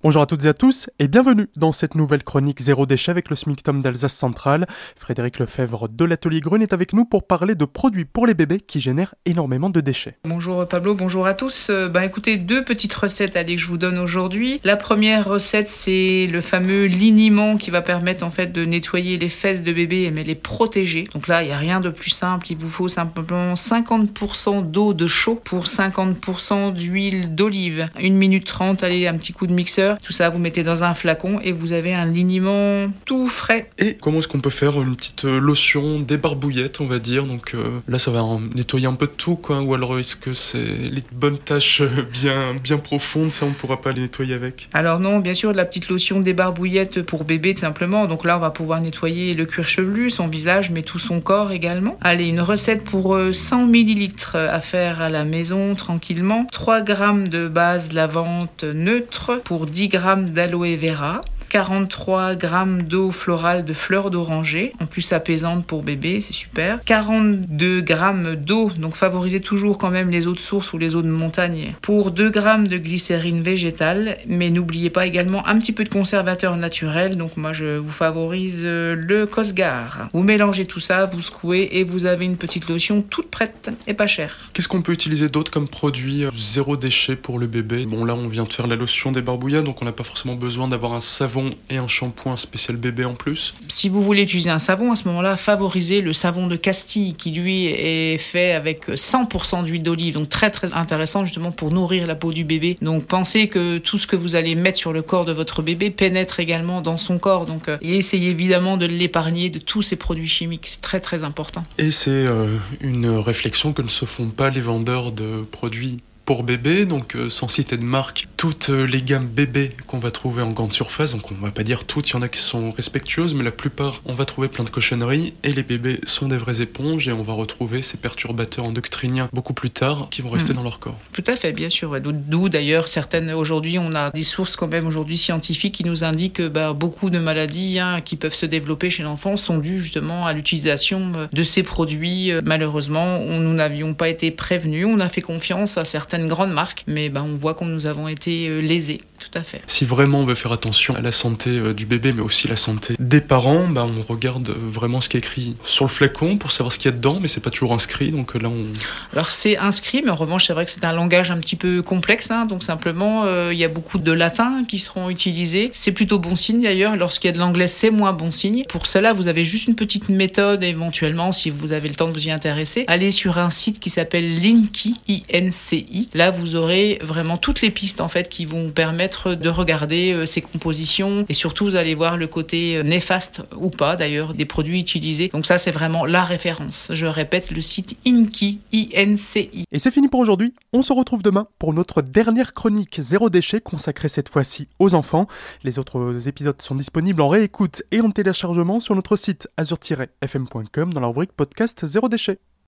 Bonjour à toutes et à tous et bienvenue dans cette nouvelle chronique Zéro déchet avec le SMICTOM d'Alsace Centrale. Frédéric Lefebvre de l'Atelier Grune est avec nous pour parler de produits pour les bébés qui génèrent énormément de déchets. Bonjour Pablo, bonjour à tous. Ben écoutez, deux petites recettes allez, que je vous donne aujourd'hui. La première recette, c'est le fameux liniment qui va permettre en fait de nettoyer les fesses de bébé mais les protéger. Donc là, il n'y a rien de plus simple. Il vous faut simplement 50% d'eau de chaud pour 50% d'huile d'olive. Une minute 30, allez, un petit coup de mixeur tout ça, vous mettez dans un flacon et vous avez un liniment tout frais. Et comment est-ce qu'on peut faire une petite euh, lotion débarbouillette, on va dire? Donc euh, là, ça va nettoyer un peu de tout, quoi. Ou alors est-ce que c'est les bonnes taches euh, bien, bien profondes, ça on pourra pas les nettoyer avec? Alors non, bien sûr, de la petite lotion débarbouillette pour bébé, tout simplement. Donc là, on va pouvoir nettoyer le cuir chevelu, son visage, mais tout son corps également. Allez, une recette pour 100 ml à faire à la maison tranquillement. 3 g de base lavante neutre pour 10 10 g d'aloe vera, 43 g d'eau florale de fleurs d'oranger, en plus apaisante pour bébé, c'est super. 42 g d'eau, donc favorisez toujours quand même les eaux de source ou les eaux de montagne, pour 2 g de glycérine végétale, mais n'oubliez pas également un petit peu de conservateur naturel, donc moi je vous favorise euh, le Cosgar. Vous mélangez tout ça, vous secouez et vous avez une petite lotion toute prête et pas chère. Qu'est-ce qu'on peut utiliser d'autre comme produit euh, zéro déchet pour le bébé? Bon là on vient de faire la lotion des barbouillas, donc on n'a pas forcément besoin d'avoir un savon et un shampoing spécial bébé en plus. Si vous voulez utiliser un savon, à ce moment-là, favorisez le savon de Castille qui lui est fait avec 100% d'huile d'olive, donc très très intéressant justement pour nourrir la peau du bébé. Donc pensez que tout ce que vous allez mettre sur le corps de votre bébé pénètre également dans son corps. Donc euh, essayez évidemment de l'épargner de tous ces produits chimiques, c'est très très important. Et c'est euh, une réflexion que ne se font pas les vendeurs de produits pour bébé, donc euh, sans citer de marque, toutes euh, les gammes bébés qu'on va trouver en grande surface, donc on va pas dire toutes, il y en a qui sont respectueuses, mais la plupart, on va trouver plein de cochonneries, et les bébés sont des vraies éponges, et on va retrouver ces perturbateurs endocriniens beaucoup plus tard qui vont rester hmm. dans leur corps. Tout à fait, bien sûr. D'où d'ailleurs certaines, aujourd'hui, on a des sources quand même aujourd'hui scientifiques qui nous indiquent que bah, beaucoup de maladies hein, qui peuvent se développer chez l'enfant sont dues justement à l'utilisation euh, de ces produits. Malheureusement, nous n'avions pas été prévenus, on a fait confiance à certaines une grande marque, mais ben, on voit que nous avons été euh, lésés. Tout à fait. Si vraiment on veut faire attention à la santé euh, du bébé, mais aussi la santé des parents, ben, on regarde euh, vraiment ce qui est écrit sur le flacon pour savoir ce qu'il y a dedans, mais c'est pas toujours inscrit. Donc là, on... Alors c'est inscrit, mais en revanche, c'est vrai que c'est un langage un petit peu complexe. Hein, donc simplement, il y a beaucoup de latin qui seront utilisés. C'est plutôt bon signe d'ailleurs. Lorsqu'il y a de l'anglais, c'est moins bon signe. Pour cela, vous avez juste une petite méthode éventuellement, si vous avez le temps de vous y intéresser. Allez sur un site qui s'appelle Linky, I-N-C-I Là, vous aurez vraiment toutes les pistes en fait qui vont vous permettre de regarder euh, ces compositions et surtout vous allez voir le côté euh, néfaste ou pas d'ailleurs des produits utilisés. Donc ça, c'est vraiment la référence. Je répète, le site Inki, I-N-C-I. Et c'est fini pour aujourd'hui. On se retrouve demain pour notre dernière chronique zéro déchet consacrée cette fois-ci aux enfants. Les autres épisodes sont disponibles en réécoute et en téléchargement sur notre site azur-fm.com dans la rubrique podcast zéro déchet.